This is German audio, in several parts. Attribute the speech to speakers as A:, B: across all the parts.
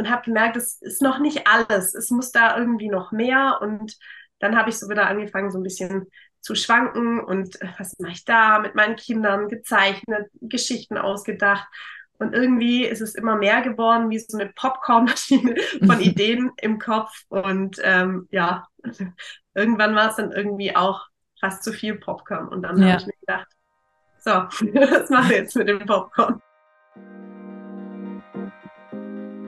A: und habe gemerkt, es ist noch nicht alles. Es muss da irgendwie noch mehr. Und dann habe ich so wieder angefangen, so ein bisschen zu schwanken und äh, was mache ich da mit meinen Kindern gezeichnet, Geschichten ausgedacht. Und irgendwie ist es immer mehr geworden, wie so eine Popcornmaschine von Ideen im Kopf. Und ähm, ja, irgendwann war es dann irgendwie auch fast zu viel Popcorn. Und dann ja. habe ich mir gedacht, so, was mache ich jetzt mit dem Popcorn?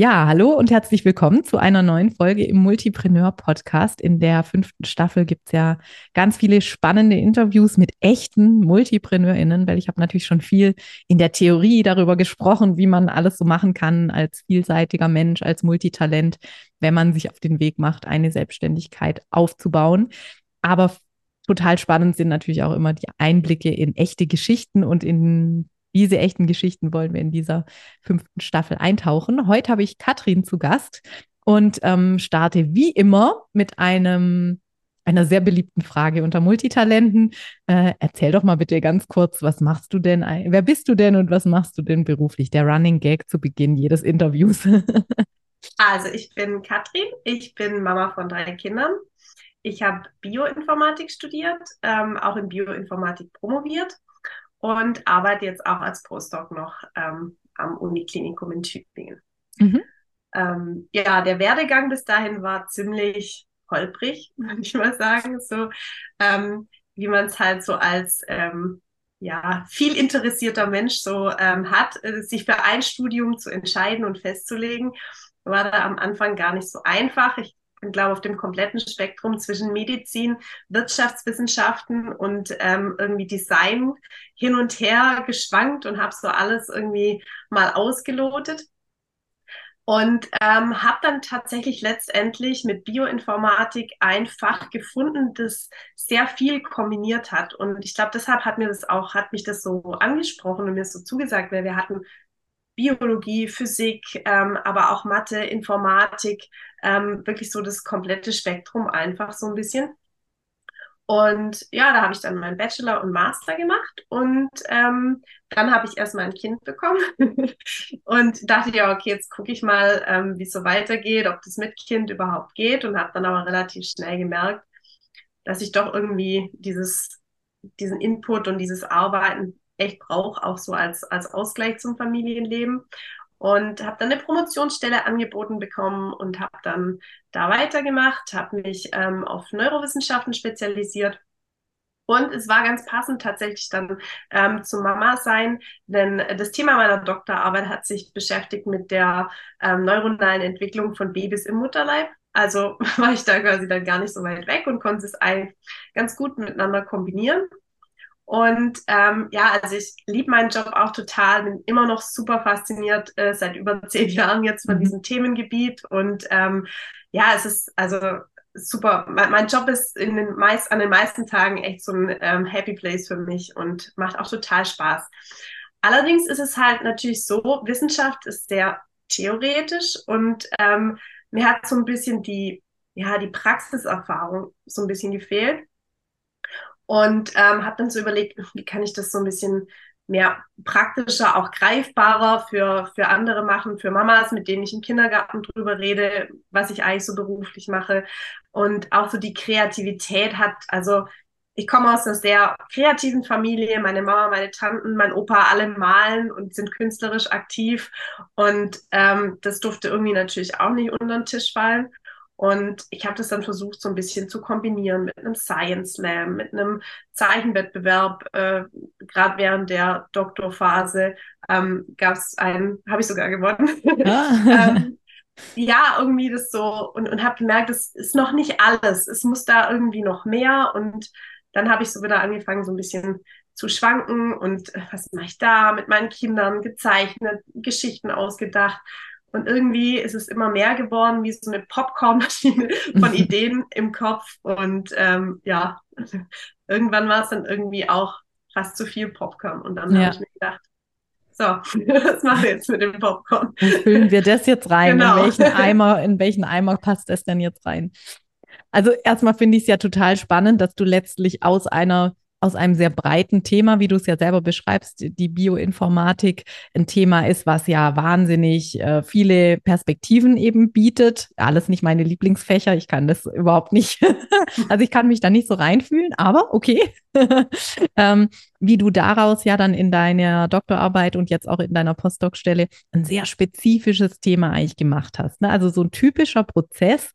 B: Ja, hallo und herzlich willkommen zu einer neuen Folge im Multipreneur Podcast. In der fünften Staffel gibt es ja ganz viele spannende Interviews mit echten MultipreneurInnen, weil ich habe natürlich schon viel in der Theorie darüber gesprochen, wie man alles so machen kann als vielseitiger Mensch, als Multitalent, wenn man sich auf den Weg macht, eine Selbstständigkeit aufzubauen. Aber total spannend sind natürlich auch immer die Einblicke in echte Geschichten und in diese echten Geschichten wollen wir in dieser fünften Staffel eintauchen. Heute habe ich Katrin zu Gast und ähm, starte wie immer mit einem einer sehr beliebten Frage unter Multitalenten. Äh, erzähl doch mal bitte ganz kurz, was machst du denn? Wer bist du denn und was machst du denn beruflich? Der Running Gag zu Beginn jedes Interviews.
A: also ich bin Katrin, ich bin Mama von drei Kindern. Ich habe Bioinformatik studiert, ähm, auch in Bioinformatik promoviert und arbeite jetzt auch als Postdoc noch ähm, am Uniklinikum in Tübingen. Mhm. Ähm, ja, der Werdegang bis dahin war ziemlich holprig, würde ich mal sagen, so ähm, wie man es halt so als ähm, ja, viel interessierter Mensch so ähm, hat, äh, sich für ein Studium zu entscheiden und festzulegen, war da am Anfang gar nicht so einfach. Ich glaube, auf dem kompletten Spektrum zwischen Medizin, Wirtschaftswissenschaften und ähm, irgendwie Design hin und her geschwankt und habe so alles irgendwie mal ausgelotet. Und ähm, habe dann tatsächlich letztendlich mit Bioinformatik ein Fach gefunden, das sehr viel kombiniert hat. Und ich glaube, deshalb hat mir das auch, hat mich das so angesprochen und mir so zugesagt, weil wir hatten Biologie, Physik, ähm, aber auch Mathe, Informatik, ähm, wirklich so das komplette Spektrum einfach so ein bisschen. Und ja, da habe ich dann meinen Bachelor und Master gemacht und ähm, dann habe ich erst mal ein Kind bekommen und dachte ja, okay, jetzt gucke ich mal, ähm, wie es so weitergeht, ob das mit Kind überhaupt geht und habe dann aber relativ schnell gemerkt, dass ich doch irgendwie dieses, diesen Input und dieses Arbeiten echt brauche, auch so als, als Ausgleich zum Familienleben. Und habe dann eine Promotionsstelle angeboten bekommen und habe dann da weitergemacht, habe mich ähm, auf Neurowissenschaften spezialisiert. Und es war ganz passend tatsächlich dann ähm, zum Mama sein, denn das Thema meiner Doktorarbeit hat sich beschäftigt mit der ähm, neuronalen Entwicklung von Babys im Mutterleib. Also war ich da quasi dann gar nicht so weit weg und konnte es eigentlich ganz gut miteinander kombinieren. Und ähm, ja, also ich liebe meinen Job auch total, bin immer noch super fasziniert äh, seit über zehn Jahren jetzt von mhm. diesem Themengebiet. Und ähm, ja, es ist also super. Mein, mein Job ist in den meist, an den meisten Tagen echt so ein ähm, Happy Place für mich und macht auch total Spaß. Allerdings ist es halt natürlich so, Wissenschaft ist sehr theoretisch und ähm, mir hat so ein bisschen die, ja, die Praxiserfahrung so ein bisschen gefehlt. Und ähm, habe dann so überlegt, wie kann ich das so ein bisschen mehr praktischer, auch greifbarer für, für andere machen, für Mamas, mit denen ich im Kindergarten drüber rede, was ich eigentlich so beruflich mache. Und auch so die Kreativität hat, also ich komme aus einer sehr kreativen Familie. Meine Mama, meine Tanten, mein Opa, alle malen und sind künstlerisch aktiv. Und ähm, das durfte irgendwie natürlich auch nicht unter den Tisch fallen. Und ich habe das dann versucht, so ein bisschen zu kombinieren mit einem Science Slam, mit einem Zeichenwettbewerb. Äh, Gerade während der Doktorphase ähm, gab es einen, habe ich sogar gewonnen. Ah. ähm, ja, irgendwie das so und, und habe gemerkt, es ist noch nicht alles. Es muss da irgendwie noch mehr. Und dann habe ich so wieder angefangen, so ein bisschen zu schwanken und äh, was mache ich da mit meinen Kindern gezeichnet, Geschichten ausgedacht Und irgendwie ist es immer mehr geworden, wie so eine Popcornmaschine von Ideen im Kopf. Und ähm, ja, irgendwann war es dann irgendwie auch fast zu viel Popcorn. Und dann ja. habe ich mir gedacht, so, was machen wir jetzt mit dem Popcorn?
B: Füllen wir das jetzt rein? Genau. In welchen Eimer, in welchen Eimer passt das denn jetzt rein? Also erstmal finde ich es ja total spannend, dass du letztlich aus einer aus einem sehr breiten Thema, wie du es ja selber beschreibst, die Bioinformatik ein Thema ist, was ja wahnsinnig äh, viele Perspektiven eben bietet. Alles nicht meine Lieblingsfächer, ich kann das überhaupt nicht. also ich kann mich da nicht so reinfühlen, aber okay. ähm, wie du daraus ja dann in deiner Doktorarbeit und jetzt auch in deiner Postdoc-Stelle ein sehr spezifisches Thema eigentlich gemacht hast. Ne? Also so ein typischer Prozess,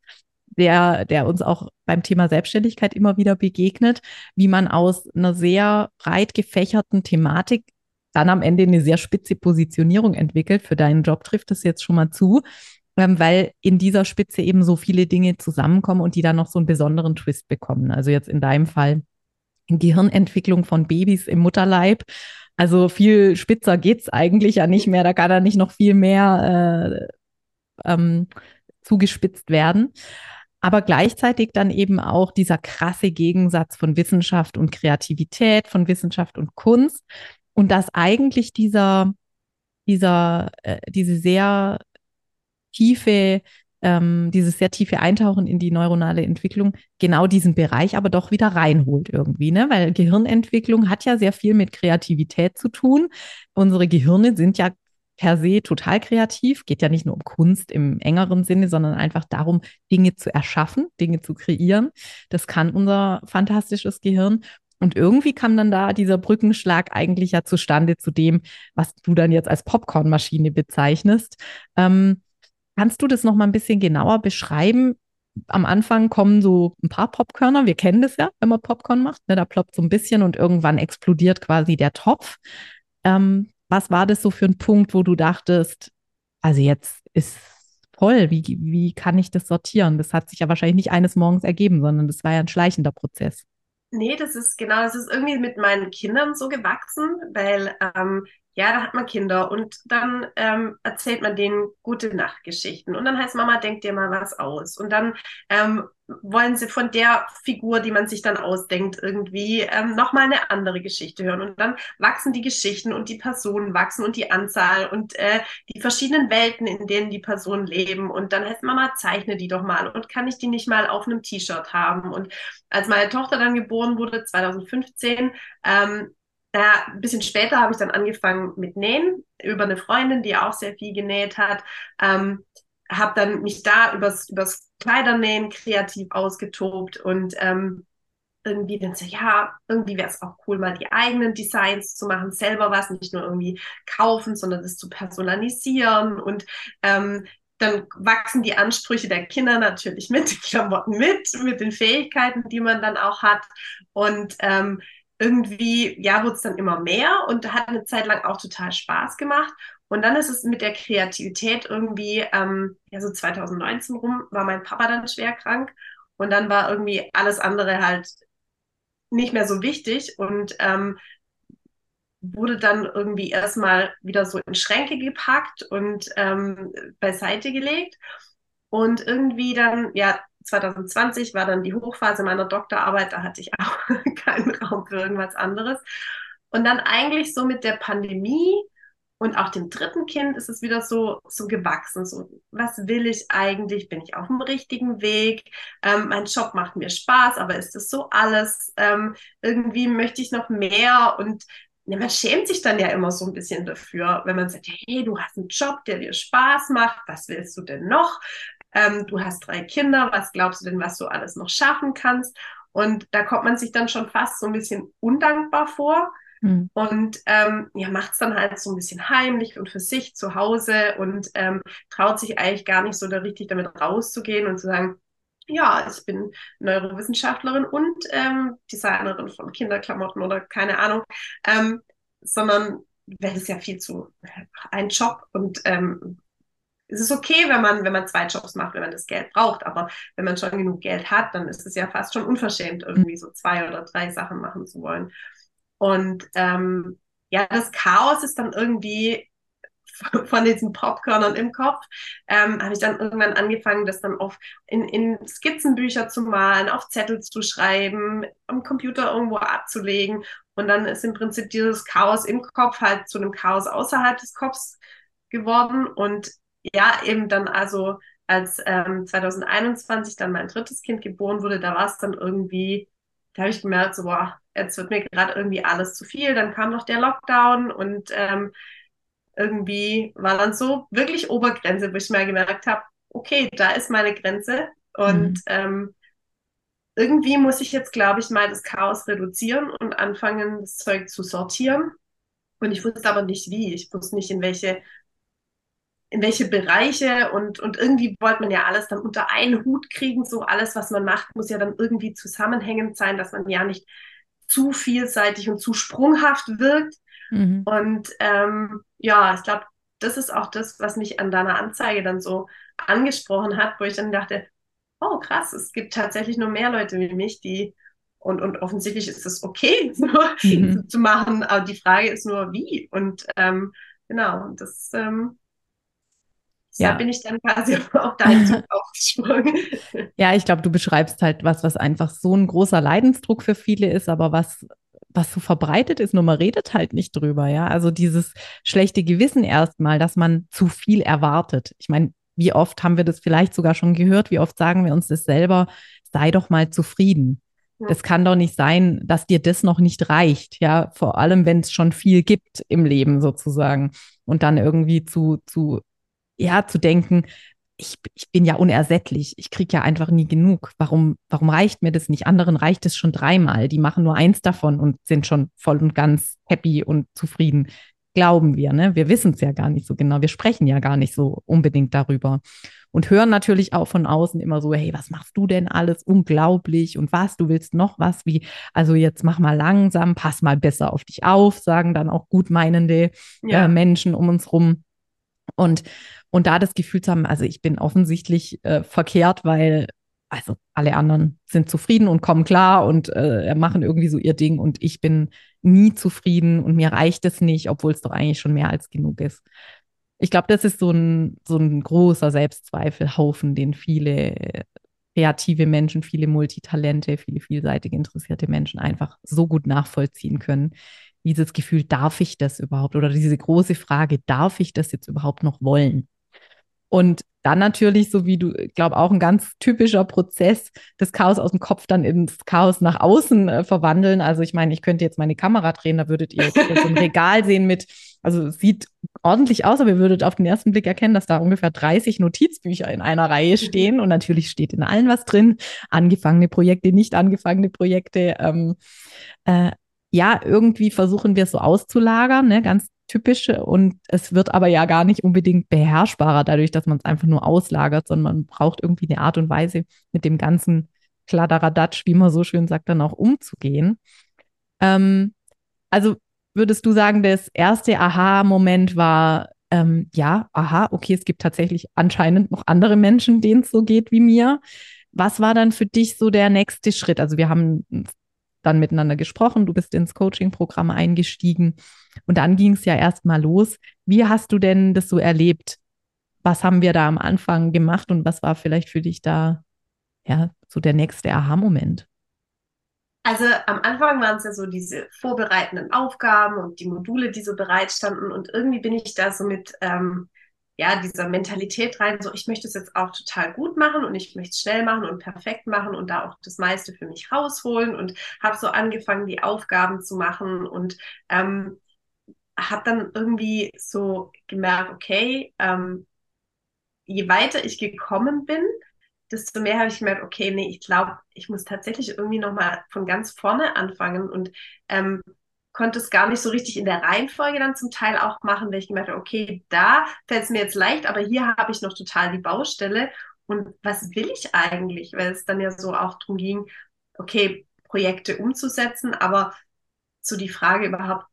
B: der, der uns auch beim Thema Selbstständigkeit immer wieder begegnet, wie man aus einer sehr breit gefächerten Thematik dann am Ende eine sehr spitze Positionierung entwickelt. Für deinen Job trifft es jetzt schon mal zu, ähm, weil in dieser Spitze eben so viele Dinge zusammenkommen und die dann noch so einen besonderen Twist bekommen. Also jetzt in deinem Fall Gehirnentwicklung von Babys im Mutterleib. Also viel spitzer geht's eigentlich ja nicht mehr. Da kann da nicht noch viel mehr äh, ähm, zugespitzt werden aber gleichzeitig dann eben auch dieser krasse Gegensatz von Wissenschaft und Kreativität, von Wissenschaft und Kunst und dass eigentlich dieser, dieser, äh, diese sehr tiefe, ähm, dieses sehr tiefe Eintauchen in die neuronale Entwicklung genau diesen Bereich aber doch wieder reinholt irgendwie, ne? Weil Gehirnentwicklung hat ja sehr viel mit Kreativität zu tun. Unsere Gehirne sind ja per se total kreativ. Geht ja nicht nur um Kunst im engeren Sinne, sondern einfach darum, Dinge zu erschaffen, Dinge zu kreieren. Das kann unser fantastisches Gehirn. Und irgendwie kam dann da dieser Brückenschlag eigentlich ja zustande zu dem, was du dann jetzt als Popcornmaschine bezeichnest. Ähm, kannst du das noch mal ein bisschen genauer beschreiben? Am Anfang kommen so ein paar Popkörner. Wir kennen das ja, wenn man Popcorn macht. Ne? Da ploppt so ein bisschen und irgendwann explodiert quasi der Topf. Ähm, was war das so für ein Punkt, wo du dachtest, also jetzt ist voll, wie, wie kann ich das sortieren? Das hat sich ja wahrscheinlich nicht eines Morgens ergeben, sondern das war ja ein schleichender Prozess.
A: Nee, das ist genau, das ist irgendwie mit meinen Kindern so gewachsen, weil ähm, ja, da hat man Kinder und dann ähm, erzählt man denen gute Nachtgeschichten und dann heißt Mama, denk dir mal was aus und dann ähm, wollen sie von der Figur, die man sich dann ausdenkt, irgendwie ähm, nochmal eine andere Geschichte hören. Und dann wachsen die Geschichten und die Personen wachsen und die Anzahl und äh, die verschiedenen Welten, in denen die Personen leben. Und dann heißt Mama, zeichne die doch mal. Und kann ich die nicht mal auf einem T-Shirt haben? Und als meine Tochter dann geboren wurde, 2015, ähm, da, ein bisschen später habe ich dann angefangen mit Nähen über eine Freundin, die auch sehr viel genäht hat. Ähm, habe dann mich da übers, übers Kleidernähen kreativ ausgetobt und ähm, irgendwie dann so, ja, irgendwie wäre es auch cool, mal die eigenen Designs zu machen, selber was, nicht nur irgendwie kaufen, sondern das zu personalisieren und ähm, dann wachsen die Ansprüche der Kinder natürlich mit den Klamotten mit, mit den Fähigkeiten, die man dann auch hat. Und ähm, irgendwie, ja, wurde es dann immer mehr und hat eine Zeit lang auch total Spaß gemacht. Und dann ist es mit der Kreativität irgendwie, ähm, ja, so 2019 rum, war mein Papa dann schwer krank und dann war irgendwie alles andere halt nicht mehr so wichtig und ähm, wurde dann irgendwie erstmal wieder so in Schränke gepackt und ähm, beiseite gelegt. Und irgendwie dann, ja, 2020 war dann die Hochphase meiner Doktorarbeit, da hatte ich auch keinen Raum für irgendwas anderes. Und dann eigentlich so mit der Pandemie und auch dem dritten Kind ist es wieder so, so gewachsen. So, was will ich eigentlich? Bin ich auf dem richtigen Weg? Ähm, mein Job macht mir Spaß, aber ist das so alles? Ähm, irgendwie möchte ich noch mehr und ja, man schämt sich dann ja immer so ein bisschen dafür, wenn man sagt, hey, du hast einen Job, der dir Spaß macht, was willst du denn noch? Ähm, du hast drei Kinder, was glaubst du denn, was du alles noch schaffen kannst? Und da kommt man sich dann schon fast so ein bisschen undankbar vor. Mhm. Und ähm, ja, macht es dann halt so ein bisschen heimlich und für sich zu Hause und ähm, traut sich eigentlich gar nicht so da richtig damit rauszugehen und zu sagen, ja, ich bin Neurowissenschaftlerin und ähm, Designerin von Kinderklamotten oder keine Ahnung, ähm, sondern weil es ja viel zu ein Job und ähm, es ist okay, wenn man, wenn man zwei Jobs macht, wenn man das Geld braucht, aber wenn man schon genug Geld hat, dann ist es ja fast schon unverschämt, irgendwie so zwei oder drei Sachen machen zu wollen. Und ähm, ja, das Chaos ist dann irgendwie von diesen Popcornern im Kopf, ähm, habe ich dann irgendwann angefangen, das dann auf in, in Skizzenbücher zu malen, auf Zettel zu schreiben, am Computer irgendwo abzulegen. Und dann ist im Prinzip dieses Chaos im Kopf halt zu einem Chaos außerhalb des Kopfs geworden. Und ja, eben dann also als ähm, 2021 dann mein drittes Kind geboren wurde, da war es dann irgendwie, da habe ich gemerkt, so, boah, jetzt wird mir gerade irgendwie alles zu viel. Dann kam noch der Lockdown und ähm, irgendwie war dann so wirklich Obergrenze, wo ich mal gemerkt habe, okay, da ist meine Grenze. Und mhm. ähm, irgendwie muss ich jetzt, glaube ich, mal das Chaos reduzieren und anfangen, das Zeug zu sortieren. Und ich wusste aber nicht wie. Ich wusste nicht, in welche, in welche Bereiche und, und irgendwie wollte man ja alles dann unter einen Hut kriegen. So alles, was man macht, muss ja dann irgendwie zusammenhängend sein, dass man ja nicht zu vielseitig und zu sprunghaft wirkt. Mhm. Und ähm, ja, ich glaube, das ist auch das, was mich an deiner Anzeige dann so angesprochen hat, wo ich dann dachte, oh krass, es gibt tatsächlich nur mehr Leute wie mich, die und, und offensichtlich ist es okay, so mhm. zu machen, aber die Frage ist nur, wie. Und ähm, genau, das ähm, ja. Da bin ich dann quasi auf deinen Zug aufgesprungen.
B: Ja, ich glaube, du beschreibst halt was, was einfach so ein großer Leidensdruck für viele ist, aber was was so verbreitet ist, nur man redet halt nicht drüber, ja. Also dieses schlechte Gewissen erstmal, dass man zu viel erwartet. Ich meine, wie oft haben wir das vielleicht sogar schon gehört? Wie oft sagen wir uns das selber? Sei doch mal zufrieden. Das kann doch nicht sein, dass dir das noch nicht reicht, ja. Vor allem, wenn es schon viel gibt im Leben sozusagen. Und dann irgendwie zu, zu, ja, zu denken, ich, ich bin ja unersättlich, ich kriege ja einfach nie genug. Warum, warum reicht mir das nicht? Anderen reicht es schon dreimal. Die machen nur eins davon und sind schon voll und ganz happy und zufrieden. Glauben wir, ne? Wir wissen es ja gar nicht so genau. Wir sprechen ja gar nicht so unbedingt darüber. Und hören natürlich auch von außen immer so, hey, was machst du denn alles? Unglaublich. Und was, du willst noch was? Wie, also jetzt mach mal langsam, pass mal besser auf dich auf, sagen dann auch gutmeinende ja. äh, Menschen um uns rum. Und, und da das Gefühl zu haben, also ich bin offensichtlich äh, verkehrt, weil also alle anderen sind zufrieden und kommen klar und äh, machen irgendwie so ihr Ding und ich bin nie zufrieden und mir reicht es nicht, obwohl es doch eigentlich schon mehr als genug ist. Ich glaube, das ist so ein, so ein großer Selbstzweifelhaufen, den viele kreative Menschen, viele Multitalente, viele vielseitig interessierte Menschen einfach so gut nachvollziehen können dieses Gefühl, darf ich das überhaupt? Oder diese große Frage, darf ich das jetzt überhaupt noch wollen? Und dann natürlich, so wie du, glaube auch ein ganz typischer Prozess, das Chaos aus dem Kopf dann ins Chaos nach außen äh, verwandeln. Also ich meine, ich könnte jetzt meine Kamera drehen, da würdet ihr so ein Regal sehen mit, also sieht ordentlich aus, aber ihr würdet auf den ersten Blick erkennen, dass da ungefähr 30 Notizbücher in einer Reihe stehen und natürlich steht in allen was drin, angefangene Projekte, nicht angefangene Projekte. Ähm, äh, ja, irgendwie versuchen wir es so auszulagern, ne, ganz typisch. Und es wird aber ja gar nicht unbedingt beherrschbarer dadurch, dass man es einfach nur auslagert, sondern man braucht irgendwie eine Art und Weise, mit dem ganzen Kladderadatsch, wie man so schön sagt, dann auch umzugehen. Ähm, also würdest du sagen, das erste Aha-Moment war, ähm, ja, aha, okay, es gibt tatsächlich anscheinend noch andere Menschen, denen es so geht wie mir. Was war dann für dich so der nächste Schritt? Also wir haben dann miteinander gesprochen, du bist ins Coaching-Programm eingestiegen und dann ging es ja erstmal los. Wie hast du denn das so erlebt? Was haben wir da am Anfang gemacht und was war vielleicht für dich da ja so der nächste Aha-Moment?
A: Also am Anfang waren es ja so diese vorbereitenden Aufgaben und die Module, die so bereitstanden und irgendwie bin ich da so mit ähm, ja, dieser Mentalität rein, so ich möchte es jetzt auch total gut machen und ich möchte es schnell machen und perfekt machen und da auch das meiste für mich rausholen und habe so angefangen, die Aufgaben zu machen und ähm, habe dann irgendwie so gemerkt, okay, ähm, je weiter ich gekommen bin, desto mehr habe ich gemerkt, okay, nee, ich glaube, ich muss tatsächlich irgendwie nochmal von ganz vorne anfangen und ähm, konnte es gar nicht so richtig in der Reihenfolge dann zum Teil auch machen, weil ich gemerkt habe, okay, da fällt es mir jetzt leicht, aber hier habe ich noch total die Baustelle. Und was will ich eigentlich? Weil es dann ja so auch darum ging, okay, Projekte umzusetzen, aber so die Frage überhaupt,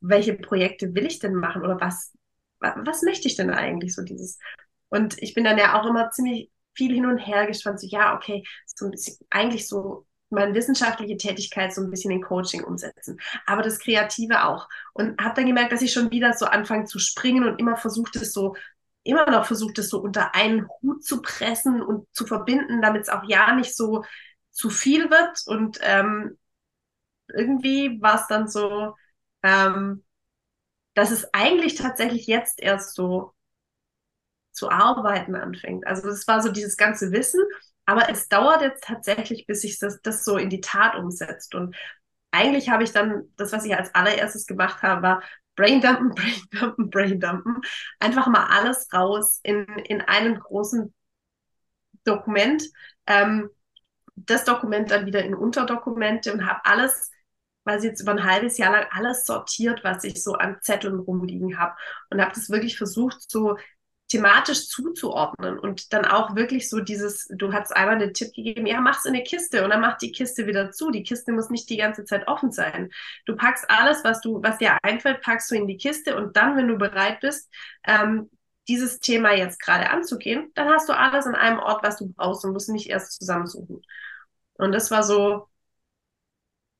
A: welche Projekte will ich denn machen oder was, was möchte ich denn eigentlich so dieses? Und ich bin dann ja auch immer ziemlich viel hin und her gespannt, so ja, okay, so ein bisschen eigentlich so meine wissenschaftliche Tätigkeit so ein bisschen in Coaching umsetzen, aber das Kreative auch. Und habe dann gemerkt, dass ich schon wieder so anfange zu springen und immer versucht es so, immer noch versucht es so unter einen Hut zu pressen und zu verbinden, damit es auch ja nicht so zu viel wird. Und ähm, irgendwie war es dann so, ähm, dass es eigentlich tatsächlich jetzt erst so zu arbeiten anfängt. Also das war so dieses ganze Wissen, aber es dauert jetzt tatsächlich, bis sich das, das so in die Tat umsetzt. Und eigentlich habe ich dann, das, was ich als allererstes gemacht habe, war Braindumpen, Braindumpen, Braindumpen. Einfach mal alles raus in, in einem großen Dokument. Ähm, das Dokument dann wieder in Unterdokumente und habe alles quasi jetzt über ein halbes Jahr lang alles sortiert, was ich so an Zetteln rumliegen habe und habe das wirklich versucht, so thematisch zuzuordnen und dann auch wirklich so dieses, du hast einmal den Tipp gegeben, ja, mach's in eine Kiste und dann mach die Kiste wieder zu. Die Kiste muss nicht die ganze Zeit offen sein. Du packst alles, was du, was dir einfällt, packst du in die Kiste und dann, wenn du bereit bist, ähm, dieses Thema jetzt gerade anzugehen, dann hast du alles an einem Ort, was du brauchst und musst nicht erst zusammensuchen. Und das war so,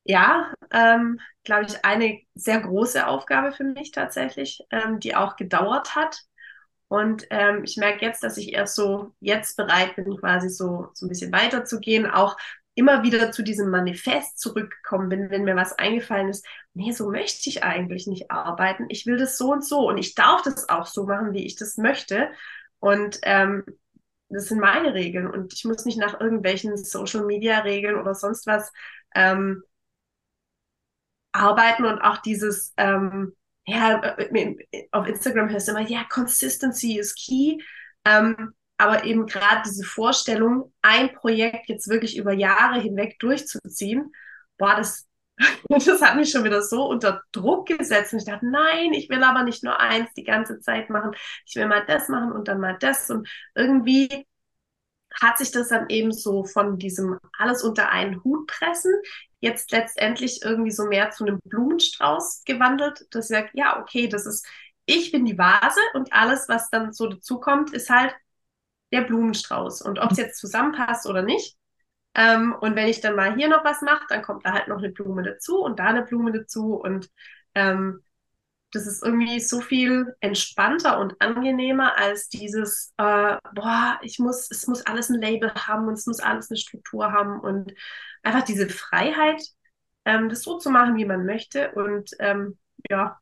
A: ja, ähm, glaube ich, eine sehr große Aufgabe für mich tatsächlich, ähm, die auch gedauert hat. Und ähm, ich merke jetzt, dass ich erst so jetzt bereit bin, quasi so, so ein bisschen weiterzugehen, auch immer wieder zu diesem Manifest zurückgekommen bin, wenn mir was eingefallen ist, nee, so möchte ich eigentlich nicht arbeiten. Ich will das so und so und ich darf das auch so machen, wie ich das möchte. Und ähm, das sind meine Regeln und ich muss nicht nach irgendwelchen Social-Media-Regeln oder sonst was ähm, arbeiten und auch dieses, ähm, ja, äh, auf Instagram hörst du immer, ja, Consistency is key. Ähm, aber eben gerade diese Vorstellung, ein Projekt jetzt wirklich über Jahre hinweg durchzuziehen, boah, das, das hat mich schon wieder so unter Druck gesetzt. Und ich dachte, nein, ich will aber nicht nur eins die ganze Zeit machen. Ich will mal das machen und dann mal das. Und irgendwie hat sich das dann eben so von diesem alles unter einen Hut pressen jetzt letztendlich irgendwie so mehr zu einem Blumenstrauß gewandelt, dass ich sage, ja, okay, das ist, ich bin die Vase und alles, was dann so dazukommt, ist halt der Blumenstrauß. Und ob es jetzt zusammenpasst oder nicht. Ähm, und wenn ich dann mal hier noch was mache, dann kommt da halt noch eine Blume dazu und da eine Blume dazu und ähm, das ist irgendwie so viel entspannter und angenehmer als dieses, äh, boah, ich muss, es muss alles ein Label haben und es muss alles eine Struktur haben und einfach diese Freiheit, ähm, das so zu machen, wie man möchte und ähm, ja.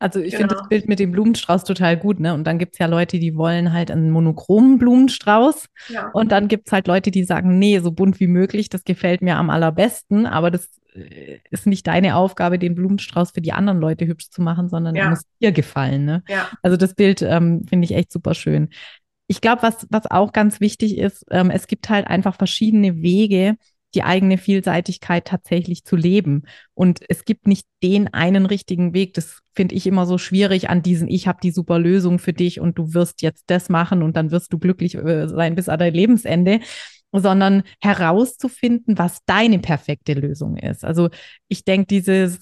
B: Also ich genau. finde das Bild mit dem Blumenstrauß total gut, ne? Und dann gibt es ja Leute, die wollen halt einen monochromen Blumenstrauß. Ja. Und dann gibt es halt Leute, die sagen, nee, so bunt wie möglich, das gefällt mir am allerbesten, aber das ist nicht deine Aufgabe, den Blumenstrauß für die anderen Leute hübsch zu machen, sondern ja. er muss dir gefallen. Ne? Ja. Also das Bild ähm, finde ich echt super schön. Ich glaube, was, was auch ganz wichtig ist, ähm, es gibt halt einfach verschiedene Wege, die eigene Vielseitigkeit tatsächlich zu leben. Und es gibt nicht den einen richtigen Weg. Das finde ich immer so schwierig an diesen, ich habe die super Lösung für dich und du wirst jetzt das machen und dann wirst du glücklich äh, sein bis an dein Lebensende sondern herauszufinden, was deine perfekte Lösung ist. Also ich denke, dieses,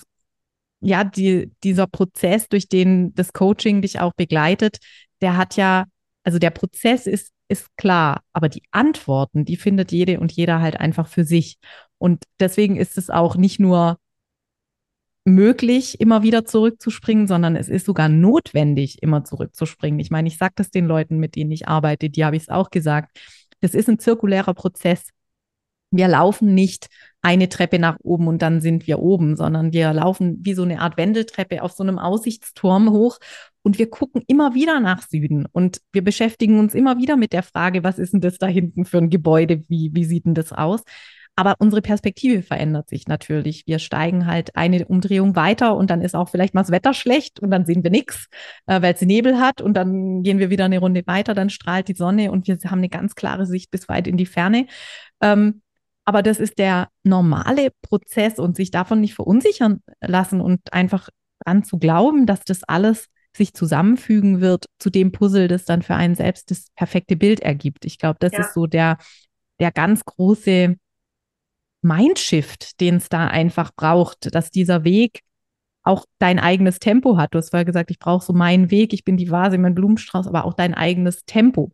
B: ja, die, dieser Prozess, durch den das Coaching dich auch begleitet, der hat ja, also der Prozess ist, ist klar, aber die Antworten, die findet jede und jeder halt einfach für sich. Und deswegen ist es auch nicht nur möglich, immer wieder zurückzuspringen, sondern es ist sogar notwendig, immer zurückzuspringen. Ich meine, ich sage das den Leuten, mit denen ich arbeite, die habe ich es auch gesagt. Das ist ein zirkulärer Prozess. Wir laufen nicht eine Treppe nach oben und dann sind wir oben, sondern wir laufen wie so eine Art Wendeltreppe auf so einem Aussichtsturm hoch und wir gucken immer wieder nach Süden und wir beschäftigen uns immer wieder mit der Frage, was ist denn das da hinten für ein Gebäude? Wie, wie sieht denn das aus? Aber unsere Perspektive verändert sich natürlich. Wir steigen halt eine Umdrehung weiter und dann ist auch vielleicht mal das Wetter schlecht und dann sehen wir nichts, äh, weil es Nebel hat und dann gehen wir wieder eine Runde weiter, dann strahlt die Sonne und wir haben eine ganz klare Sicht bis weit in die Ferne. Ähm, aber das ist der normale Prozess und sich davon nicht verunsichern lassen und einfach dran zu glauben, dass das alles sich zusammenfügen wird zu dem Puzzle, das dann für einen selbst das perfekte Bild ergibt. Ich glaube, das ja. ist so der, der ganz große Mindshift, den es da einfach braucht, dass dieser Weg auch dein eigenes Tempo hat. Du hast vorher gesagt, ich brauche so meinen Weg, ich bin die Vase, mein Blumenstrauß, aber auch dein eigenes Tempo.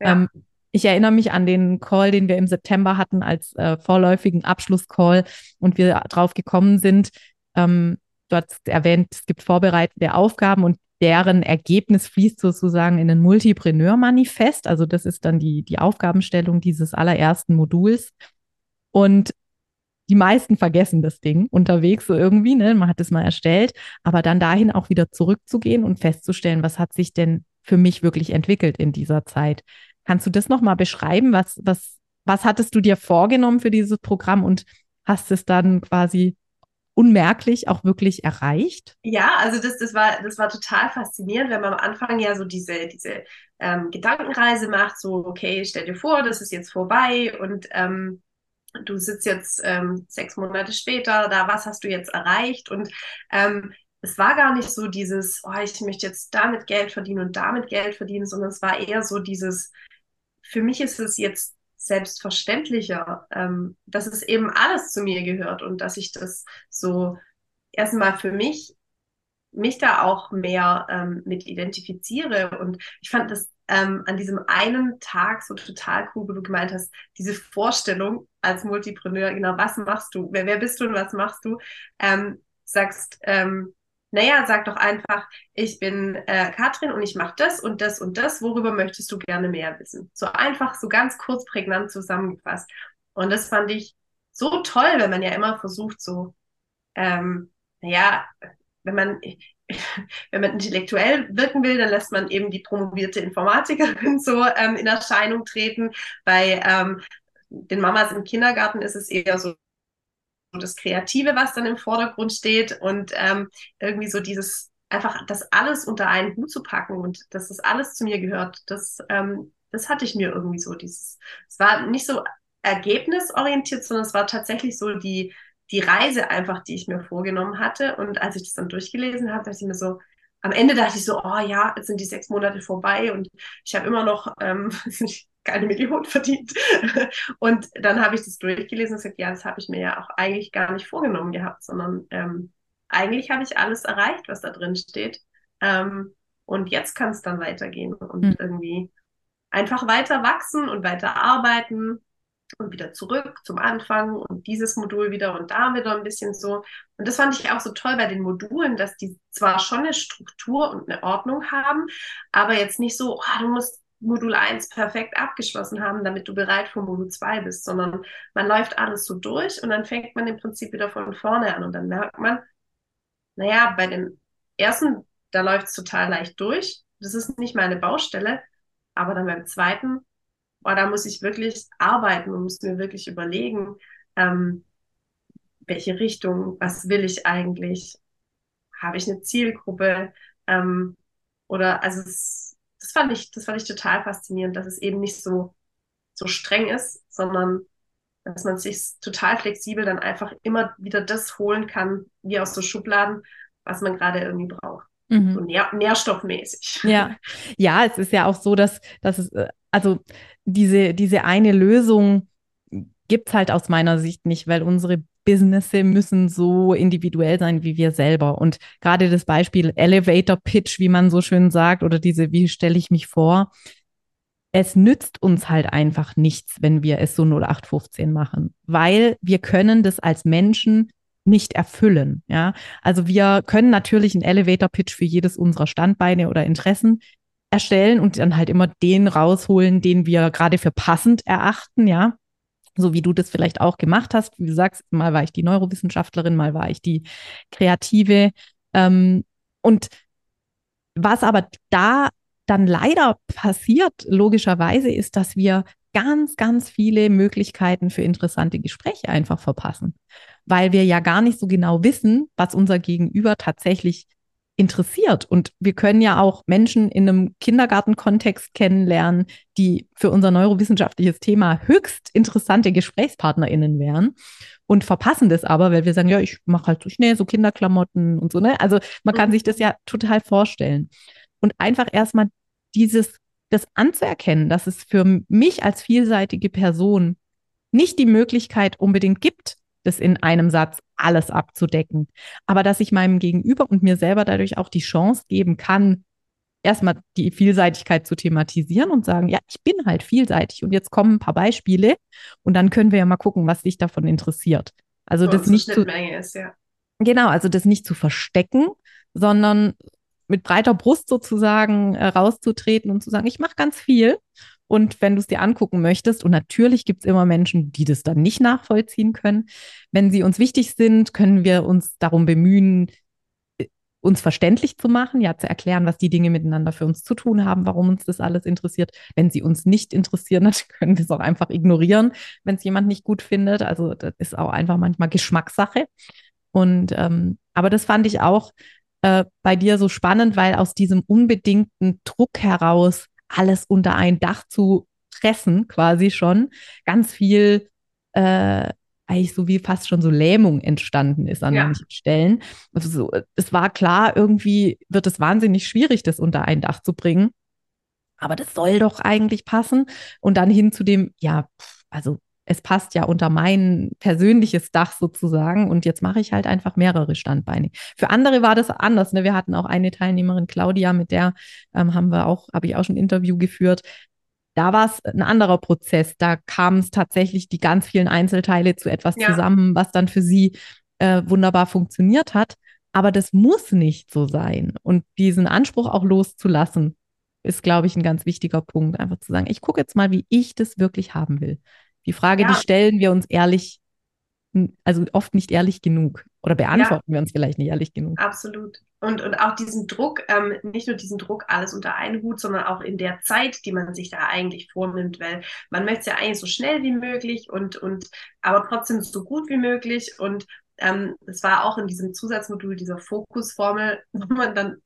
B: Ja. Ähm, ich erinnere mich an den Call, den wir im September hatten als äh, vorläufigen Abschlusscall und wir drauf gekommen sind. Ähm, du hast erwähnt, es gibt vorbereitende Aufgaben und deren Ergebnis fließt sozusagen in ein Multipreneur-Manifest. Also das ist dann die, die Aufgabenstellung dieses allerersten Moduls. Und die meisten vergessen das Ding unterwegs so irgendwie, ne? Man hat es mal erstellt, aber dann dahin auch wieder zurückzugehen und festzustellen, was hat sich denn für mich wirklich entwickelt in dieser Zeit. Kannst du das nochmal beschreiben? Was, was, was hattest du dir vorgenommen für dieses Programm und hast es dann quasi unmerklich auch wirklich erreicht?
A: Ja, also das, das, war, das war total faszinierend, wenn man am Anfang ja so diese, diese ähm, Gedankenreise macht, so, okay, stell dir vor, das ist jetzt vorbei und ähm, du sitzt jetzt ähm, sechs Monate später da, was hast du jetzt erreicht? Und ähm, es war gar nicht so dieses, oh, ich möchte jetzt damit Geld verdienen und damit Geld verdienen, sondern es war eher so dieses, für mich ist es jetzt selbstverständlicher, ähm, dass es eben alles zu mir gehört und dass ich das so erstmal für mich mich da auch mehr ähm, mit identifiziere. Und ich fand das ähm, an diesem einen Tag so total cool, wo du gemeint hast, diese Vorstellung als Multipreneur, genau, was machst du? Wer, wer bist du und was machst du? Ähm, sagst, ähm, naja, sag doch einfach, ich bin äh, Katrin und ich mache das und das und das. Worüber möchtest du gerne mehr wissen? So einfach, so ganz kurz prägnant zusammengefasst. Und das fand ich so toll, wenn man ja immer versucht, so, ähm, naja, wenn man, wenn man intellektuell wirken will, dann lässt man eben die promovierte Informatikerin so ähm, in Erscheinung treten. Bei ähm, den Mamas im Kindergarten ist es eher so das Kreative, was dann im Vordergrund steht und ähm, irgendwie so dieses einfach das alles unter einen Hut zu packen und dass das alles zu mir gehört, das, ähm, das hatte ich mir irgendwie so dieses, es war nicht so ergebnisorientiert, sondern es war tatsächlich so die, die Reise einfach, die ich mir vorgenommen hatte. Und als ich das dann durchgelesen habe, dachte ich mir so, am Ende dachte ich so, oh ja, jetzt sind die sechs Monate vorbei und ich habe immer noch ähm, keine Million verdient. Und dann habe ich das durchgelesen und gesagt, ja, das habe ich mir ja auch eigentlich gar nicht vorgenommen gehabt, sondern ähm, eigentlich habe ich alles erreicht, was da drin steht. Ähm, und jetzt kann es dann weitergehen und mhm. irgendwie einfach weiter wachsen und weiter arbeiten und wieder zurück zum Anfang und dieses Modul wieder und da wieder ein bisschen so. Und das fand ich auch so toll bei den Modulen, dass die zwar schon eine Struktur und eine Ordnung haben, aber jetzt nicht so, oh, du musst Modul 1 perfekt abgeschlossen haben, damit du bereit für Modul 2 bist, sondern man läuft alles so durch und dann fängt man im Prinzip wieder von vorne an und dann merkt man, naja, bei den ersten, da läuft es total leicht durch. Das ist nicht meine Baustelle, aber dann beim zweiten, boah, da muss ich wirklich arbeiten und muss mir wirklich überlegen, ähm, welche Richtung, was will ich eigentlich? Habe ich eine Zielgruppe? Ähm, oder also es das fand ich, das fand ich total faszinierend, dass es eben nicht so, so streng ist, sondern dass man sich total flexibel dann einfach immer wieder das holen kann, wie aus so Schubladen, was man gerade irgendwie braucht. Mhm. So nähr nährstoffmäßig.
B: Ja. ja, es ist ja auch so, dass, dass es, äh, also diese, diese eine Lösung gibt es halt aus meiner Sicht nicht, weil unsere Businesse müssen so individuell sein wie wir selber. Und gerade das Beispiel Elevator Pitch, wie man so schön sagt, oder diese, wie stelle ich mich vor, es nützt uns halt einfach nichts, wenn wir es so 0815 machen, weil wir können das als Menschen nicht erfüllen. Ja, also wir können natürlich einen Elevator Pitch für jedes unserer Standbeine oder Interessen erstellen und dann halt immer den rausholen, den wir gerade für passend erachten. Ja, so wie du das vielleicht auch gemacht hast. Wie du sagst, mal war ich die Neurowissenschaftlerin, mal war ich die Kreative. Ähm, und was aber da dann leider passiert, logischerweise, ist, dass wir ganz, ganz viele Möglichkeiten für interessante Gespräche einfach verpassen, weil wir ja gar nicht so genau wissen, was unser Gegenüber tatsächlich interessiert. Und wir können ja auch Menschen in einem Kindergartenkontext kennenlernen, die für unser neurowissenschaftliches Thema höchst interessante GesprächspartnerInnen wären und verpassen das aber, weil wir sagen, ja, ich mache halt so schnell so Kinderklamotten und so, ne? Also man kann mhm. sich das ja total vorstellen. Und einfach erstmal dieses, das anzuerkennen, dass es für mich als vielseitige Person nicht die Möglichkeit unbedingt gibt, das in einem Satz alles abzudecken. Aber dass ich meinem Gegenüber und mir selber dadurch auch die Chance geben kann, erstmal die Vielseitigkeit zu thematisieren und sagen, ja, ich bin halt vielseitig und jetzt kommen ein paar Beispiele und dann können wir ja mal gucken, was dich davon interessiert. Also das nicht zu, ist, ja. Genau, also das nicht zu verstecken, sondern mit breiter Brust sozusagen äh, rauszutreten und zu sagen, ich mache ganz viel. Und wenn du es dir angucken möchtest, und natürlich gibt es immer Menschen, die das dann nicht nachvollziehen können, wenn sie uns wichtig sind, können wir uns darum bemühen, äh, uns verständlich zu machen, ja, zu erklären, was die Dinge miteinander für uns zu tun haben, warum uns das alles interessiert. Wenn sie uns nicht interessieren, dann können wir es auch einfach ignorieren, wenn es jemand nicht gut findet. Also das ist auch einfach manchmal Geschmackssache. Und ähm, aber das fand ich auch äh, bei dir so spannend, weil aus diesem unbedingten Druck heraus alles unter ein Dach zu pressen, quasi schon, ganz viel äh, eigentlich so wie fast schon so Lähmung entstanden ist an ja. manchen Stellen. Also so, es war klar, irgendwie wird es wahnsinnig schwierig, das unter ein Dach zu bringen. Aber das soll doch eigentlich passen. Und dann hin zu dem, ja, also es passt ja unter mein persönliches Dach sozusagen und jetzt mache ich halt einfach mehrere Standbeine. Für andere war das anders. Ne? Wir hatten auch eine Teilnehmerin, Claudia, mit der ähm, haben wir auch, habe ich auch schon ein Interview geführt. Da war es ein anderer Prozess. Da kamen es tatsächlich die ganz vielen Einzelteile zu etwas ja. zusammen, was dann für sie äh, wunderbar funktioniert hat. Aber das muss nicht so sein. Und diesen Anspruch auch loszulassen, ist, glaube ich, ein ganz wichtiger Punkt. Einfach zu sagen, ich gucke jetzt mal, wie ich das wirklich haben will. Die Frage, ja. die stellen wir uns ehrlich, also oft nicht ehrlich genug oder beantworten ja. wir uns vielleicht nicht ehrlich genug.
A: Absolut. Und, und auch diesen Druck, ähm, nicht nur diesen Druck, alles unter einen Hut, sondern auch in der Zeit, die man sich da eigentlich vornimmt, weil man möchte es ja eigentlich so schnell wie möglich und, und aber trotzdem so gut wie möglich. Und ähm, das war auch in diesem Zusatzmodul dieser Fokusformel, wo man dann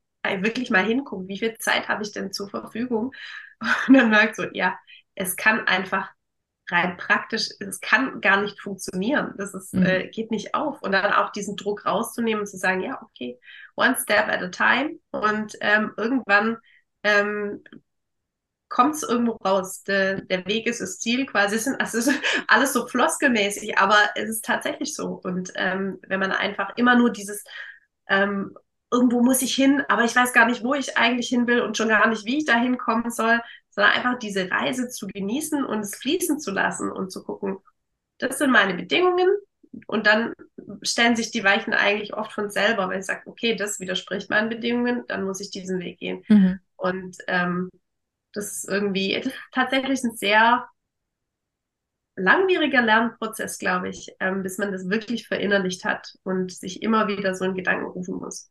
A: wirklich mal hinguckt, wie viel Zeit habe ich denn zur Verfügung? Und dann merkt so, ja, es kann einfach rein praktisch, es kann gar nicht funktionieren. Das ist, mhm. äh, geht nicht auf. Und dann auch diesen Druck rauszunehmen und zu sagen, ja, okay, one step at a time. Und ähm, irgendwann ähm, kommt es irgendwo raus. De, der Weg ist das Ziel quasi. Es, sind, also es ist alles so floskelmäßig, aber es ist tatsächlich so. Und ähm, wenn man einfach immer nur dieses ähm, irgendwo muss ich hin, aber ich weiß gar nicht, wo ich eigentlich hin will und schon gar nicht, wie ich da hinkommen soll, sondern einfach diese Reise zu genießen und es fließen zu lassen und zu gucken, das sind meine Bedingungen und dann stellen sich die Weichen eigentlich oft von selber, wenn ich sage, okay, das widerspricht meinen Bedingungen, dann muss ich diesen Weg gehen. Mhm. Und ähm, das ist irgendwie, das ist tatsächlich ein sehr langwieriger Lernprozess, glaube ich, ähm, bis man das wirklich verinnerlicht hat und sich immer wieder so in Gedanken rufen muss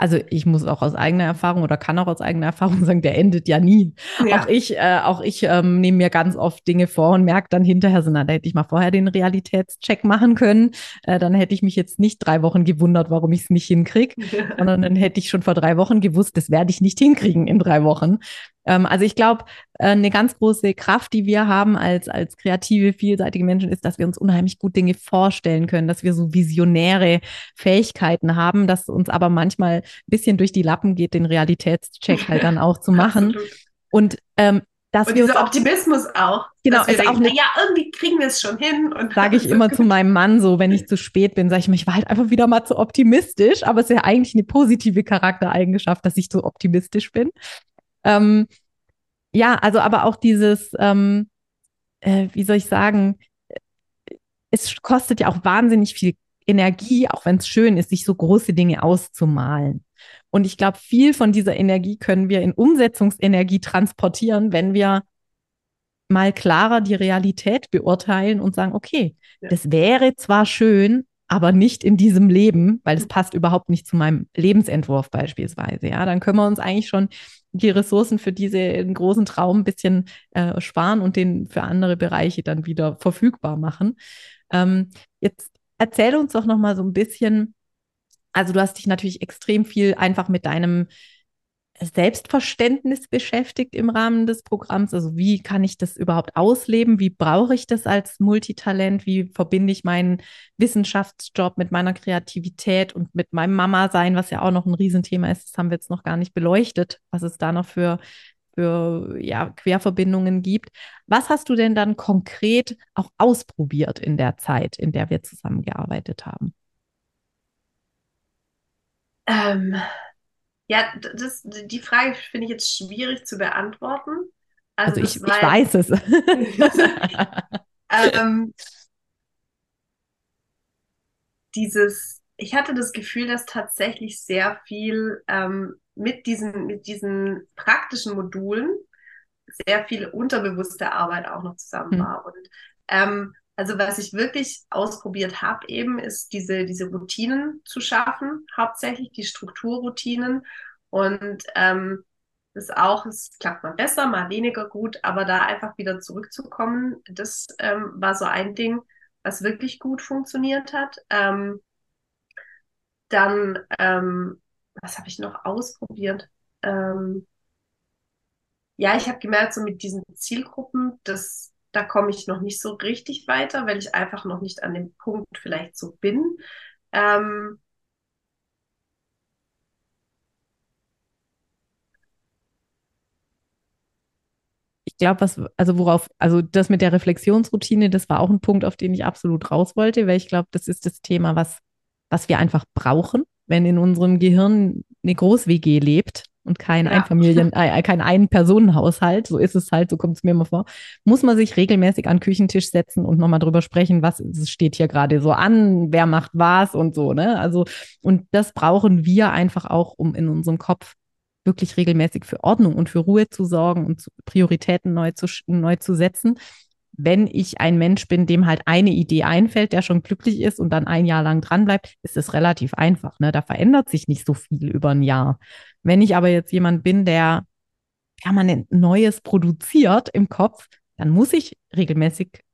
B: also ich muss auch aus eigener Erfahrung oder kann auch aus eigener Erfahrung sagen, der endet ja nie. Ja. Auch ich, äh, auch ich ähm, nehme mir ganz oft Dinge vor und merke dann hinterher, so, na, da hätte ich mal vorher den Realitätscheck machen können. Äh, dann hätte ich mich jetzt nicht drei Wochen gewundert, warum ich es nicht hinkriege, sondern dann hätte ich schon vor drei Wochen gewusst, das werde ich nicht hinkriegen in drei Wochen. Ähm, also ich glaube, äh, eine ganz große Kraft, die wir haben als, als kreative, vielseitige Menschen, ist, dass wir uns unheimlich gut Dinge vorstellen können, dass wir so visionäre Fähigkeiten haben, dass uns aber manchmal ein bisschen durch die Lappen geht, den Realitätscheck halt dann auch zu machen. Und ähm, dass
A: und dieser Optimismus auch.
B: Genau, ist
A: denken, auch eine, ja, irgendwie kriegen wir es schon hin.
B: Sage ich immer zu meinem Mann so, wenn ich zu spät bin, sage ich mir, ich war halt einfach wieder mal zu optimistisch, aber es ist ja eigentlich eine positive Charaktereigenschaft, dass ich so optimistisch bin. Ähm, ja, also aber auch dieses, ähm, äh, wie soll ich sagen, es kostet ja auch wahnsinnig viel Energie, auch wenn es schön ist, sich so große Dinge auszumalen. Und ich glaube, viel von dieser Energie können wir in Umsetzungsenergie transportieren, wenn wir mal klarer die Realität beurteilen und sagen, okay, ja. das wäre zwar schön, aber nicht in diesem Leben, weil es passt überhaupt nicht zu meinem Lebensentwurf beispielsweise. Ja, dann können wir uns eigentlich schon die Ressourcen für diesen großen Traum ein bisschen äh, sparen und den für andere Bereiche dann wieder verfügbar machen. Ähm, jetzt erzähl uns doch noch mal so ein bisschen. Also du hast dich natürlich extrem viel einfach mit deinem Selbstverständnis beschäftigt im Rahmen des Programms. Also wie kann ich das überhaupt ausleben? Wie brauche ich das als Multitalent? Wie verbinde ich meinen Wissenschaftsjob mit meiner Kreativität und mit meinem Mama-Sein, was ja auch noch ein Riesenthema ist. Das haben wir jetzt noch gar nicht beleuchtet, was es da noch für, für ja, Querverbindungen gibt. Was hast du denn dann konkret auch ausprobiert in der Zeit, in der wir zusammengearbeitet haben?
A: Ähm Ja, das, die Frage finde ich jetzt schwierig zu beantworten.
B: Also, also ich, ich weiß es.
A: ähm, dieses, ich hatte das Gefühl, dass tatsächlich sehr viel ähm, mit, diesen, mit diesen praktischen Modulen sehr viel unterbewusste Arbeit auch noch zusammen hm. war. Und ähm, also was ich wirklich ausprobiert habe eben, ist diese, diese Routinen zu schaffen, hauptsächlich die Strukturroutinen. Und ähm, das auch, es klappt mal besser, mal weniger gut, aber da einfach wieder zurückzukommen, das ähm, war so ein Ding, was wirklich gut funktioniert hat. Ähm, dann, ähm, was habe ich noch ausprobiert? Ähm, ja, ich habe gemerkt, so mit diesen Zielgruppen, das da komme ich noch nicht so richtig weiter, weil ich einfach noch nicht an dem Punkt vielleicht so bin. Ähm,
B: ich glaube, was, also worauf, also das mit der Reflexionsroutine, das war auch ein Punkt, auf den ich absolut raus wollte, weil ich glaube, das ist das Thema, was, was wir einfach brauchen, wenn in unserem Gehirn eine Groß-WG lebt und kein ja. Einfamilien, äh, kein Ein-Personen-Haushalt, so ist es halt, so kommt es mir immer vor, muss man sich regelmäßig an den Küchentisch setzen und nochmal drüber sprechen, was steht hier gerade so an, wer macht was und so, ne? Also, und das brauchen wir einfach auch, um in unserem Kopf wirklich regelmäßig für Ordnung und für Ruhe zu sorgen und Prioritäten neu zu, neu zu setzen. Wenn ich ein Mensch bin, dem halt eine Idee einfällt, der schon glücklich ist und dann ein Jahr lang dranbleibt, ist es relativ einfach. Ne? Da verändert sich nicht so viel über ein Jahr. Wenn ich aber jetzt jemand bin, der permanent Neues produziert im Kopf, dann muss ich regelmäßig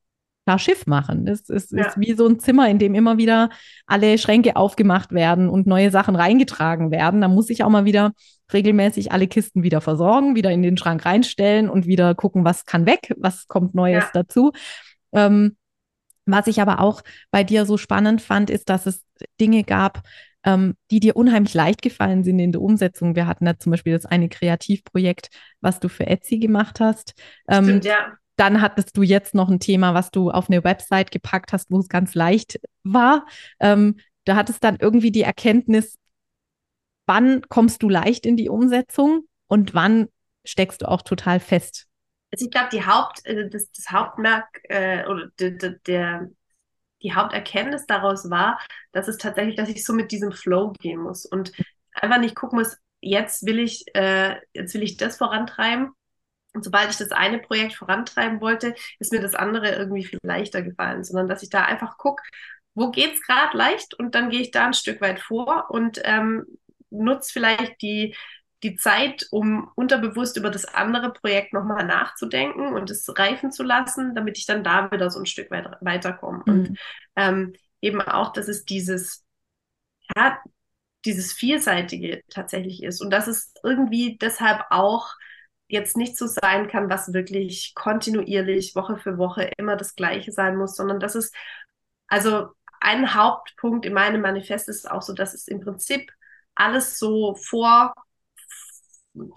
B: klar Schiff machen. Es, es ja. ist wie so ein Zimmer, in dem immer wieder alle Schränke aufgemacht werden und neue Sachen reingetragen werden. Da muss ich auch mal wieder regelmäßig alle Kisten wieder versorgen, wieder in den Schrank reinstellen und wieder gucken, was kann weg, was kommt Neues ja. dazu. Ähm, was ich aber auch bei dir so spannend fand, ist, dass es Dinge gab, ähm, die dir unheimlich leicht gefallen sind in der Umsetzung. Wir hatten da zum Beispiel das eine Kreativprojekt, was du für Etsy gemacht hast. Ähm, Stimmt, ja. Dann hattest du jetzt noch ein Thema, was du auf eine Website gepackt hast, wo es ganz leicht war. Ähm, da hattest dann irgendwie die Erkenntnis, wann kommst du leicht in die Umsetzung und wann steckst du auch total fest?
A: Also ich glaube, die Haupt, äh, das, das Hauptmerk äh, oder der, der, die Haupterkenntnis daraus war, dass es tatsächlich, dass ich so mit diesem Flow gehen muss und einfach nicht gucken muss, jetzt will ich, äh, jetzt will ich das vorantreiben. Und sobald ich das eine Projekt vorantreiben wollte, ist mir das andere irgendwie viel leichter gefallen, sondern dass ich da einfach gucke, wo geht's gerade leicht und dann gehe ich da ein Stück weit vor und ähm, nutze vielleicht die die Zeit, um unterbewusst über das andere Projekt nochmal nachzudenken und es reifen zu lassen, damit ich dann da wieder so ein Stück weit weiterkomme. Mhm. Und ähm, eben auch, dass es dieses, ja, dieses Vielseitige tatsächlich ist und dass es irgendwie deshalb auch jetzt nicht so sein kann, was wirklich kontinuierlich Woche für Woche immer das Gleiche sein muss, sondern dass es, also ein Hauptpunkt in meinem Manifest ist auch so, dass es im Prinzip alles so vor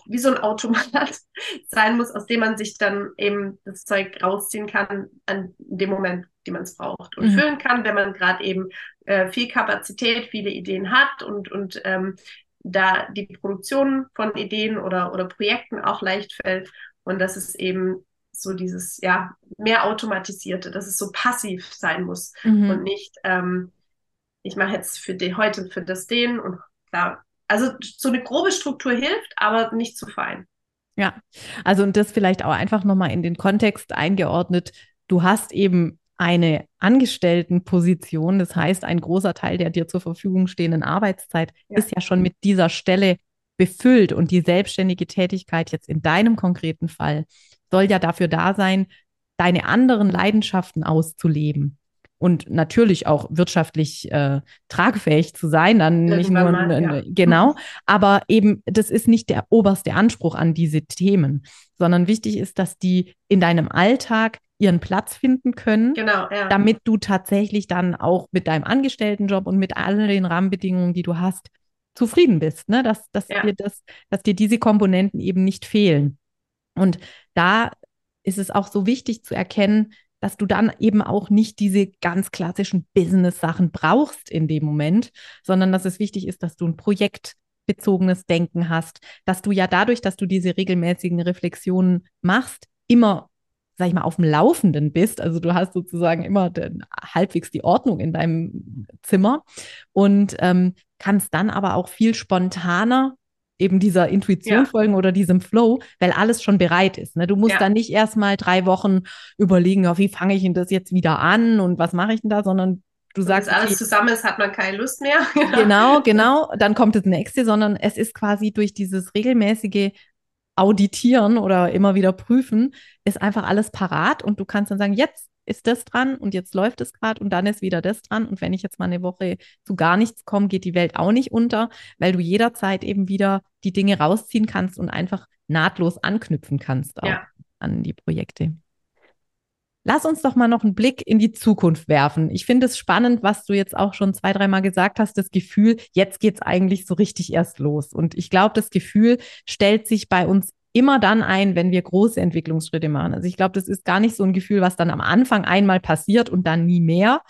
A: wie so ein Automat sein muss, aus dem man sich dann eben das Zeug rausziehen kann an dem Moment, die man es braucht und mhm. füllen kann, wenn man gerade eben äh, viel Kapazität, viele Ideen hat und, und ähm, da die Produktion von Ideen oder, oder Projekten auch leicht fällt und dass es eben so dieses, ja, mehr automatisierte, dass es so passiv sein muss mhm. und nicht, ähm, ich mache jetzt für die heute für das den und klar, also so eine grobe Struktur hilft, aber nicht zu fein.
B: Ja, also und das vielleicht auch einfach nochmal in den Kontext eingeordnet. Du hast eben eine Angestelltenposition, das heißt, ein großer Teil der dir zur Verfügung stehenden Arbeitszeit ja. ist ja schon mit dieser Stelle befüllt und die selbstständige Tätigkeit jetzt in deinem konkreten Fall soll ja dafür da sein, deine anderen Leidenschaften auszuleben und natürlich auch wirtschaftlich äh, tragfähig zu sein, dann Irgendwann nicht nur mal, ja. genau, aber eben das ist nicht der oberste Anspruch an diese Themen, sondern wichtig ist, dass die in deinem Alltag ihren Platz finden können, genau, ja. damit du tatsächlich dann auch mit deinem Angestelltenjob und mit all den Rahmenbedingungen, die du hast, zufrieden bist, ne? dass, dass, ja. dir das, dass dir diese Komponenten eben nicht fehlen. Und da ist es auch so wichtig zu erkennen, dass du dann eben auch nicht diese ganz klassischen Business-Sachen brauchst in dem Moment, sondern dass es wichtig ist, dass du ein Projekt projektbezogenes Denken hast, dass du ja dadurch, dass du diese regelmäßigen Reflexionen machst, immer sag ich mal, auf dem Laufenden bist. Also du hast sozusagen immer den, halbwegs die Ordnung in deinem Zimmer und ähm, kannst dann aber auch viel spontaner eben dieser Intuition ja. folgen oder diesem Flow, weil alles schon bereit ist. Ne? Du musst ja. dann nicht erstmal drei Wochen überlegen, ja, wie fange ich denn das jetzt wieder an und was mache ich denn da, sondern du sagst.
A: Wenn alles okay, zusammen ist, hat man keine Lust mehr.
B: genau, genau. Dann kommt das nächste, sondern es ist quasi durch dieses regelmäßige Auditieren oder immer wieder prüfen, ist einfach alles parat und du kannst dann sagen, jetzt ist das dran und jetzt läuft es gerade und dann ist wieder das dran. Und wenn ich jetzt mal eine Woche zu gar nichts komme, geht die Welt auch nicht unter, weil du jederzeit eben wieder die Dinge rausziehen kannst und einfach nahtlos anknüpfen kannst auch ja. an die Projekte. Lass uns doch mal noch einen Blick in die Zukunft werfen. Ich finde es spannend, was du jetzt auch schon zwei, dreimal gesagt hast, das Gefühl, jetzt geht es eigentlich so richtig erst los. Und ich glaube, das Gefühl stellt sich bei uns immer dann ein, wenn wir große Entwicklungsschritte machen. Also ich glaube, das ist gar nicht so ein Gefühl, was dann am Anfang einmal passiert und dann nie mehr,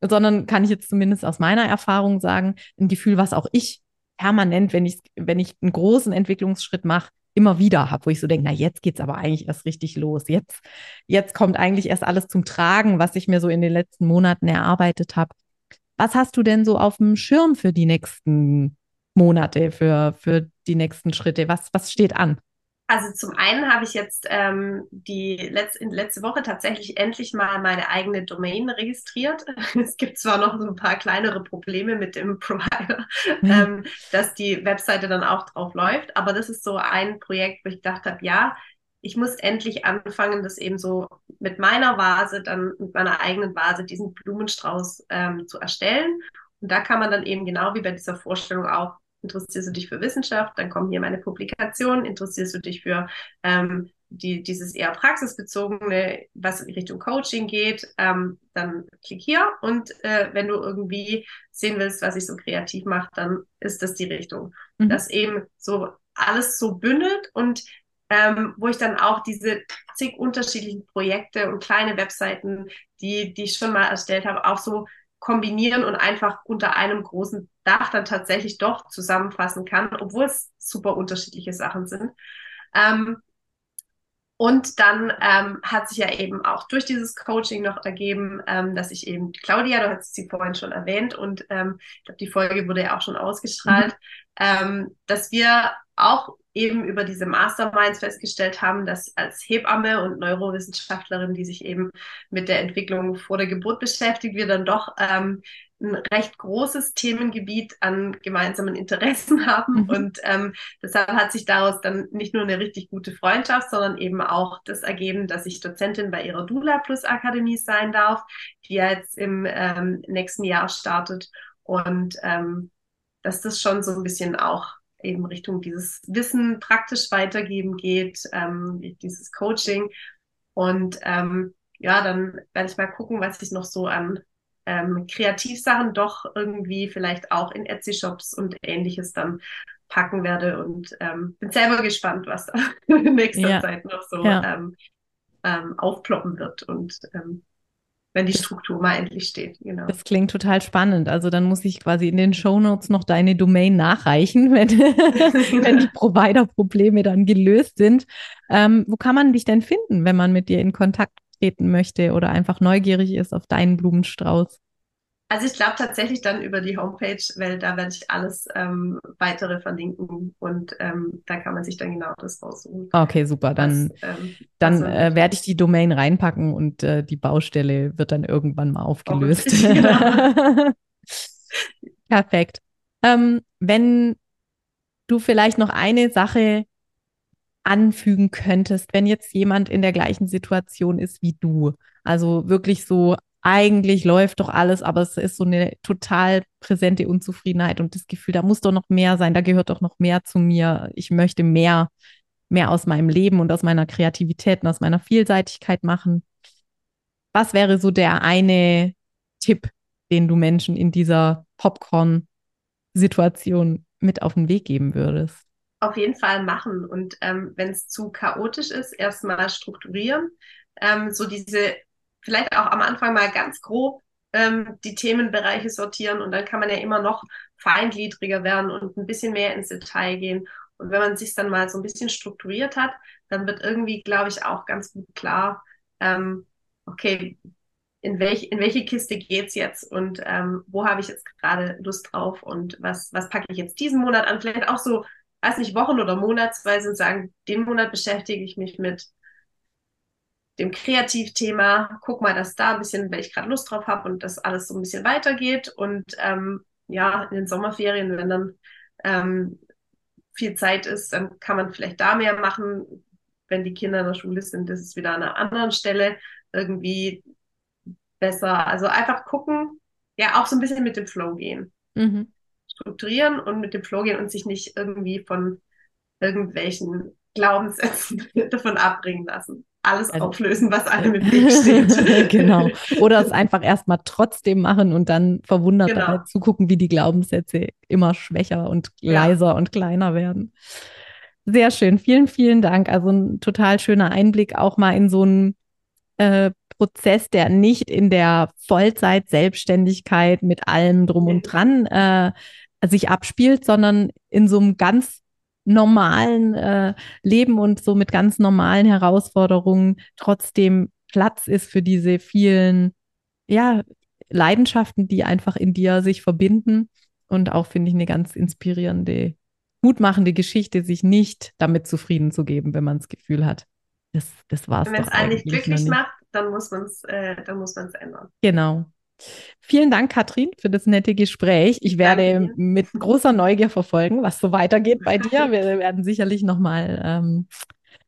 B: sondern kann ich jetzt zumindest aus meiner Erfahrung sagen, ein Gefühl, was auch ich permanent, wenn ich, wenn ich einen großen Entwicklungsschritt mache, immer wieder habe, wo ich so denke, na jetzt geht's aber eigentlich erst richtig los. Jetzt, jetzt kommt eigentlich erst alles zum Tragen, was ich mir so in den letzten Monaten erarbeitet habe. Was hast du denn so auf dem Schirm für die nächsten Monate, für, für die nächsten Schritte? Was, was steht an?
A: Also zum einen habe ich jetzt ähm, die letzte, letzte Woche tatsächlich endlich mal meine eigene Domain registriert. Es gibt zwar noch so ein paar kleinere Probleme mit dem Provider, mhm. ähm, dass die Webseite dann auch drauf läuft, aber das ist so ein Projekt, wo ich gedacht habe, ja, ich muss endlich anfangen, das eben so mit meiner Vase, dann mit meiner eigenen Vase, diesen Blumenstrauß ähm, zu erstellen. Und da kann man dann eben genau wie bei dieser Vorstellung auch Interessierst du dich für Wissenschaft? Dann kommen hier meine Publikationen. Interessierst du dich für ähm, die, dieses eher praxisbezogene, was in Richtung Coaching geht, ähm, dann klick hier. Und äh, wenn du irgendwie sehen willst, was ich so kreativ mache, dann ist das die Richtung. Mhm. Das eben so alles so bündelt und ähm, wo ich dann auch diese zig unterschiedlichen Projekte und kleine Webseiten, die, die ich schon mal erstellt habe, auch so kombinieren und einfach unter einem großen Dach dann tatsächlich doch zusammenfassen kann, obwohl es super unterschiedliche Sachen sind. Ähm, und dann ähm, hat sich ja eben auch durch dieses Coaching noch ergeben, ähm, dass ich eben, Claudia, du hast sie vorhin schon erwähnt und ähm, ich glaube, die Folge wurde ja auch schon ausgestrahlt, mhm. ähm, dass wir auch eben über diese Masterminds festgestellt haben, dass als Hebamme und Neurowissenschaftlerin, die sich eben mit der Entwicklung vor der Geburt beschäftigt, wir dann doch ähm, ein recht großes Themengebiet an gemeinsamen Interessen haben. Mhm. Und ähm, deshalb hat sich daraus dann nicht nur eine richtig gute Freundschaft, sondern eben auch das ergeben, dass ich Dozentin bei ihrer Dula Plus Akademie sein darf, die jetzt im ähm, nächsten Jahr startet. Und ähm, dass das schon so ein bisschen auch eben Richtung dieses Wissen praktisch weitergeben geht, ähm, dieses Coaching. Und ähm, ja, dann werde ich mal gucken, was ich noch so an ähm, Kreativsachen doch irgendwie vielleicht auch in Etsy-Shops und ähnliches dann packen werde und ähm, bin selber gespannt, was da in nächster ja. Zeit noch so ja. ähm, ähm, aufploppen wird und ähm, wenn die Struktur mal endlich steht.
B: Genau. Das klingt total spannend. Also dann muss ich quasi in den Shownotes noch deine Domain nachreichen, wenn, wenn die Provider-Probleme dann gelöst sind. Ähm, wo kann man dich denn finden, wenn man mit dir in Kontakt treten möchte oder einfach neugierig ist auf deinen Blumenstrauß?
A: Also ich glaube tatsächlich dann über die Homepage, weil da werde ich alles ähm, weitere verlinken und ähm, da kann man sich dann genau das raussuchen.
B: Okay, super. Dann, ähm, dann äh, werde ich die Domain reinpacken und äh, die Baustelle wird dann irgendwann mal aufgelöst. Genau. Perfekt. Ähm, wenn du vielleicht noch eine Sache anfügen könntest, wenn jetzt jemand in der gleichen Situation ist wie du, also wirklich so eigentlich läuft doch alles, aber es ist so eine total präsente Unzufriedenheit und das Gefühl, da muss doch noch mehr sein, da gehört doch noch mehr zu mir. Ich möchte mehr, mehr aus meinem Leben und aus meiner Kreativität und aus meiner Vielseitigkeit machen. Was wäre so der eine Tipp, den du Menschen in dieser Popcorn-Situation mit auf den Weg geben würdest?
A: Auf jeden Fall machen und ähm, wenn es zu chaotisch ist, erstmal strukturieren. Ähm, so diese vielleicht auch am Anfang mal ganz grob ähm, die Themenbereiche sortieren und dann kann man ja immer noch feingliedriger werden und ein bisschen mehr ins Detail gehen. Und wenn man sich dann mal so ein bisschen strukturiert hat, dann wird irgendwie, glaube ich, auch ganz gut klar, ähm, okay, in, welch, in welche Kiste geht's jetzt und ähm, wo habe ich jetzt gerade Lust drauf und was, was packe ich jetzt diesen Monat an? Vielleicht auch so, weiß nicht, Wochen- oder Monatsweise und sagen, den Monat beschäftige ich mich mit dem Kreativthema, guck mal, dass da ein bisschen, wenn ich gerade Lust drauf habe und das alles so ein bisschen weitergeht. Und ähm, ja, in den Sommerferien, wenn dann ähm, viel Zeit ist, dann kann man vielleicht da mehr machen. Wenn die Kinder in der Schule sind, das ist wieder an einer anderen Stelle irgendwie besser. Also einfach gucken, ja, auch so ein bisschen mit dem Flow gehen. Mhm. Strukturieren und mit dem Flow gehen und sich nicht irgendwie von irgendwelchen Glaubenssätzen davon abbringen lassen. Alles also, auflösen, was einem im Weg steht.
B: genau. Oder es einfach erstmal trotzdem machen und dann verwundert genau. dabei zugucken, wie die Glaubenssätze immer schwächer und leiser ja. und kleiner werden. Sehr schön. Vielen, vielen Dank. Also ein total schöner Einblick auch mal in so einen äh, Prozess, der nicht in der Vollzeit-Selbstständigkeit mit allem drum und dran äh, sich abspielt, sondern in so einem ganz normalen äh, Leben und so mit ganz normalen Herausforderungen trotzdem Platz ist für diese vielen, ja, Leidenschaften, die einfach in dir sich verbinden. Und auch finde ich eine ganz inspirierende, mutmachende Geschichte, sich nicht damit zufrieden zu geben, wenn man das Gefühl hat, das, das war's.
A: Wenn es einen nicht glücklich macht, dann muss man es äh, ändern.
B: Genau. Vielen Dank, Katrin, für das nette Gespräch. Ich werde mit großer Neugier verfolgen, was so weitergeht bei dir. Wir werden sicherlich nochmal ähm,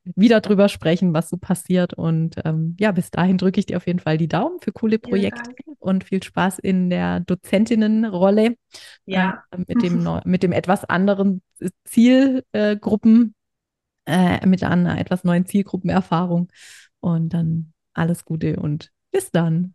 B: wieder drüber sprechen, was so passiert. Und ähm, ja, bis dahin drücke ich dir auf jeden Fall die Daumen für coole Projekte und viel Spaß in der Dozentinnenrolle. Ja. Äh, mit, dem, mit dem etwas anderen Zielgruppen, äh, äh, mit einer etwas neuen Zielgruppenerfahrung. Und dann alles Gute und bis dann.